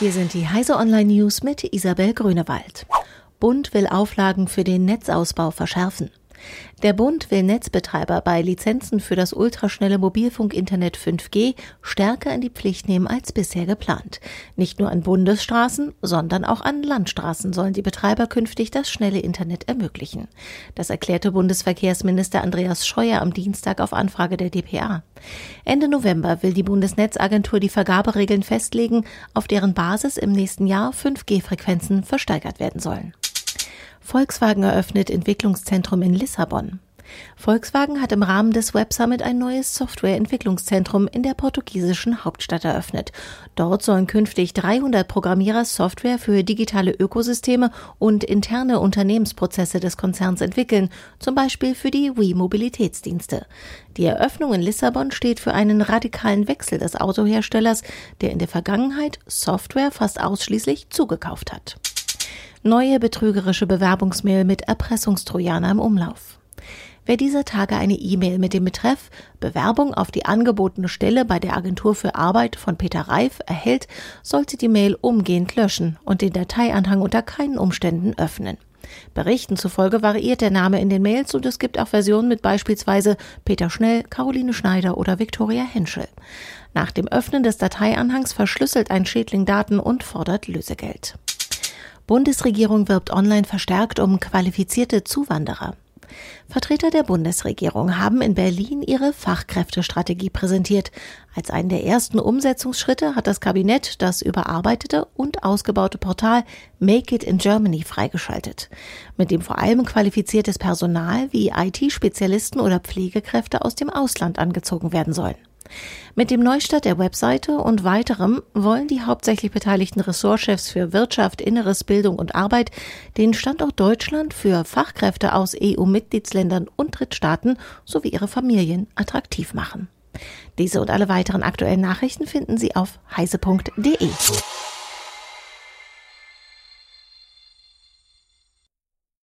Hier sind die Heise Online News mit Isabel Grünewald. Bund will Auflagen für den Netzausbau verschärfen. Der Bund will Netzbetreiber bei Lizenzen für das ultraschnelle Mobilfunkinternet 5G stärker in die Pflicht nehmen als bisher geplant. Nicht nur an Bundesstraßen, sondern auch an Landstraßen sollen die Betreiber künftig das schnelle Internet ermöglichen. Das erklärte Bundesverkehrsminister Andreas Scheuer am Dienstag auf Anfrage der DPA. Ende November will die Bundesnetzagentur die Vergaberegeln festlegen, auf deren Basis im nächsten Jahr 5G-Frequenzen versteigert werden sollen. Volkswagen eröffnet Entwicklungszentrum in Lissabon. Volkswagen hat im Rahmen des Web Summit ein neues Softwareentwicklungszentrum in der portugiesischen Hauptstadt eröffnet. Dort sollen künftig 300 Programmierer Software für digitale Ökosysteme und interne Unternehmensprozesse des Konzerns entwickeln, zum Beispiel für die Wii-Mobilitätsdienste. Die Eröffnung in Lissabon steht für einen radikalen Wechsel des Autoherstellers, der in der Vergangenheit Software fast ausschließlich zugekauft hat. Neue betrügerische Bewerbungsmail mit Erpressungstrojaner im Umlauf. Wer dieser Tage eine E-Mail mit dem Betreff Bewerbung auf die angebotene Stelle bei der Agentur für Arbeit von Peter Reif erhält, sollte die Mail umgehend löschen und den Dateianhang unter keinen Umständen öffnen. Berichten zufolge variiert der Name in den Mails und es gibt auch Versionen mit beispielsweise Peter Schnell, Caroline Schneider oder Viktoria Henschel. Nach dem Öffnen des Dateianhangs verschlüsselt ein Schädling Daten und fordert Lösegeld. Bundesregierung wirbt online verstärkt um qualifizierte Zuwanderer. Vertreter der Bundesregierung haben in Berlin ihre Fachkräftestrategie präsentiert. Als einen der ersten Umsetzungsschritte hat das Kabinett das überarbeitete und ausgebaute Portal Make It in Germany freigeschaltet, mit dem vor allem qualifiziertes Personal wie IT-Spezialisten oder Pflegekräfte aus dem Ausland angezogen werden sollen. Mit dem Neustart der Webseite und weiterem wollen die hauptsächlich beteiligten Ressortchefs für Wirtschaft, Inneres, Bildung und Arbeit den Standort Deutschland für Fachkräfte aus EU-Mitgliedsländern und Drittstaaten sowie ihre Familien attraktiv machen. Diese und alle weiteren aktuellen Nachrichten finden Sie auf heise.de.